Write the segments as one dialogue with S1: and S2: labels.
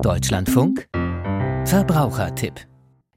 S1: Deutschlandfunk? Verbrauchertipp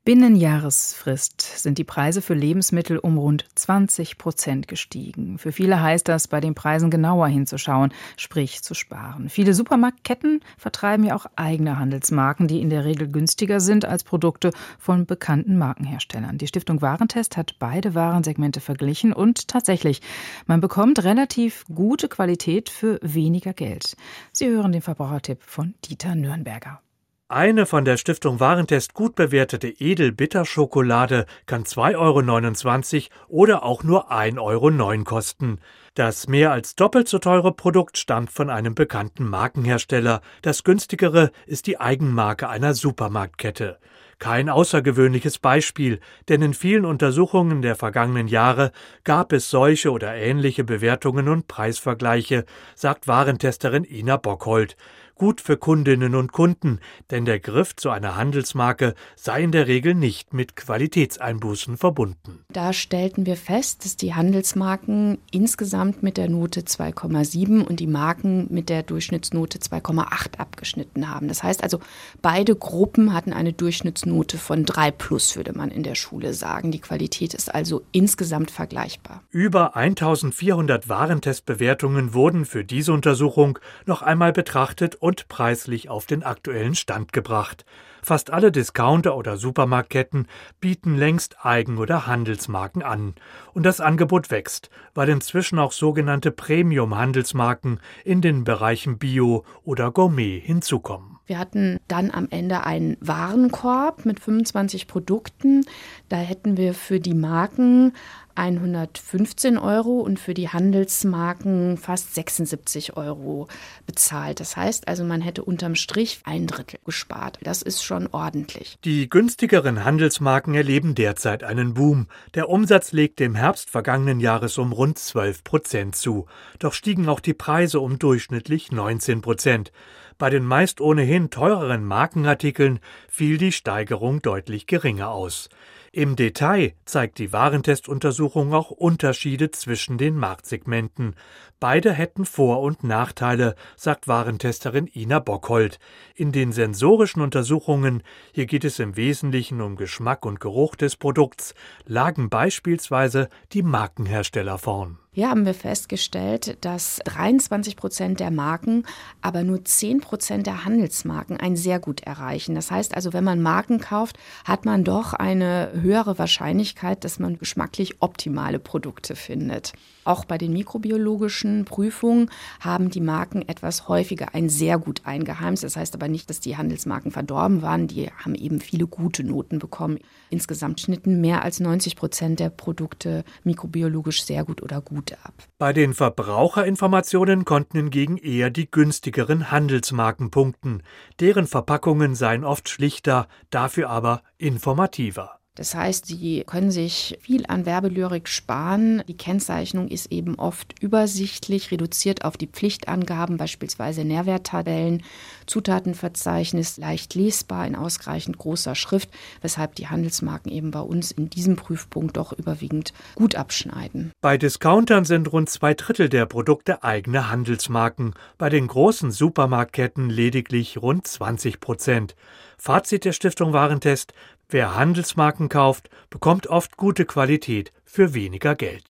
S2: Binnen Jahresfrist sind die Preise für Lebensmittel um rund 20 Prozent gestiegen. Für viele heißt das, bei den Preisen genauer hinzuschauen, sprich zu sparen. Viele Supermarktketten vertreiben ja auch eigene Handelsmarken, die in der Regel günstiger sind als Produkte von bekannten Markenherstellern. Die Stiftung Warentest hat beide Warensegmente verglichen und tatsächlich, man bekommt relativ gute Qualität für weniger Geld. Sie hören den Verbrauchertipp von Dieter Nürnberger.
S3: Eine von der Stiftung Warentest gut bewertete Edel-Bitterschokolade kann 2,29 Euro oder auch nur 1,09 Euro kosten. Das mehr als doppelt so teure Produkt stammt von einem bekannten Markenhersteller. Das günstigere ist die Eigenmarke einer Supermarktkette. Kein außergewöhnliches Beispiel, denn in vielen Untersuchungen der vergangenen Jahre gab es solche oder ähnliche Bewertungen und Preisvergleiche, sagt Warentesterin Ina Bockhold gut für Kundinnen und Kunden, denn der Griff zu einer Handelsmarke sei in der Regel nicht mit Qualitätseinbußen verbunden.
S4: Da stellten wir fest, dass die Handelsmarken insgesamt mit der Note 2,7 und die Marken mit der Durchschnittsnote 2,8 abgeschnitten haben. Das heißt also, beide Gruppen hatten eine Durchschnittsnote von 3 plus, würde man in der Schule sagen. Die Qualität ist also insgesamt vergleichbar.
S3: Über 1400 Warentestbewertungen wurden für diese Untersuchung noch einmal betrachtet und preislich auf den aktuellen Stand gebracht. Fast alle Discounter oder Supermarktketten bieten längst Eigen- oder Handelsmarken an. Und das Angebot wächst, weil inzwischen auch sogenannte Premium-Handelsmarken in den Bereichen Bio oder Gourmet hinzukommen.
S4: Wir hatten dann am Ende einen Warenkorb mit 25 Produkten. Da hätten wir für die Marken 115 Euro und für die Handelsmarken fast 76 Euro bezahlt. Das heißt also, man hätte unterm Strich ein Drittel gespart. Das ist schon ordentlich.
S3: Die günstigeren Handelsmarken erleben derzeit einen Boom. Der Umsatz legte im Herbst vergangenen Jahres um rund 12 Prozent zu. Doch stiegen auch die Preise um durchschnittlich 19 Prozent. Bei den meist ohnehin teureren Markenartikeln fiel die Steigerung deutlich geringer aus. Im Detail zeigt die Warentestuntersuchung auch Unterschiede zwischen den Marktsegmenten. Beide hätten Vor- und Nachteile, sagt Warentesterin Ina Bockhold. In den sensorischen Untersuchungen, hier geht es im Wesentlichen um Geschmack und Geruch des Produkts, lagen beispielsweise die Markenhersteller vorn.
S4: Hier haben wir festgestellt, dass 23 Prozent der Marken, aber nur 10 Prozent der Handelsmarken ein sehr gut erreichen. Das heißt also, wenn man Marken kauft, hat man doch eine höhere Wahrscheinlichkeit, dass man geschmacklich optimale Produkte findet. Auch bei den mikrobiologischen Prüfungen haben die Marken etwas häufiger ein sehr gut eingeheimst. Das heißt aber nicht, dass die Handelsmarken verdorben waren. Die haben eben viele gute Noten bekommen. Insgesamt schnitten mehr als 90 Prozent der Produkte mikrobiologisch sehr gut oder gut gut ab.
S3: Bei den Verbraucherinformationen konnten hingegen eher die günstigeren Handelsmarken punkten. Deren Verpackungen seien oft schlichter, dafür aber informativer.
S4: Das heißt, Sie können sich viel an Werbelyrik sparen. Die Kennzeichnung ist eben oft übersichtlich, reduziert auf die Pflichtangaben, beispielsweise Nährwerttabellen, Zutatenverzeichnis, leicht lesbar in ausreichend großer Schrift, weshalb die Handelsmarken eben bei uns in diesem Prüfpunkt doch überwiegend gut abschneiden.
S3: Bei Discountern sind rund zwei Drittel der Produkte eigene Handelsmarken, bei den großen Supermarktketten lediglich rund 20 Prozent. Fazit der Stiftung Warentest Wer Handelsmarken kauft, bekommt oft gute Qualität für weniger Geld.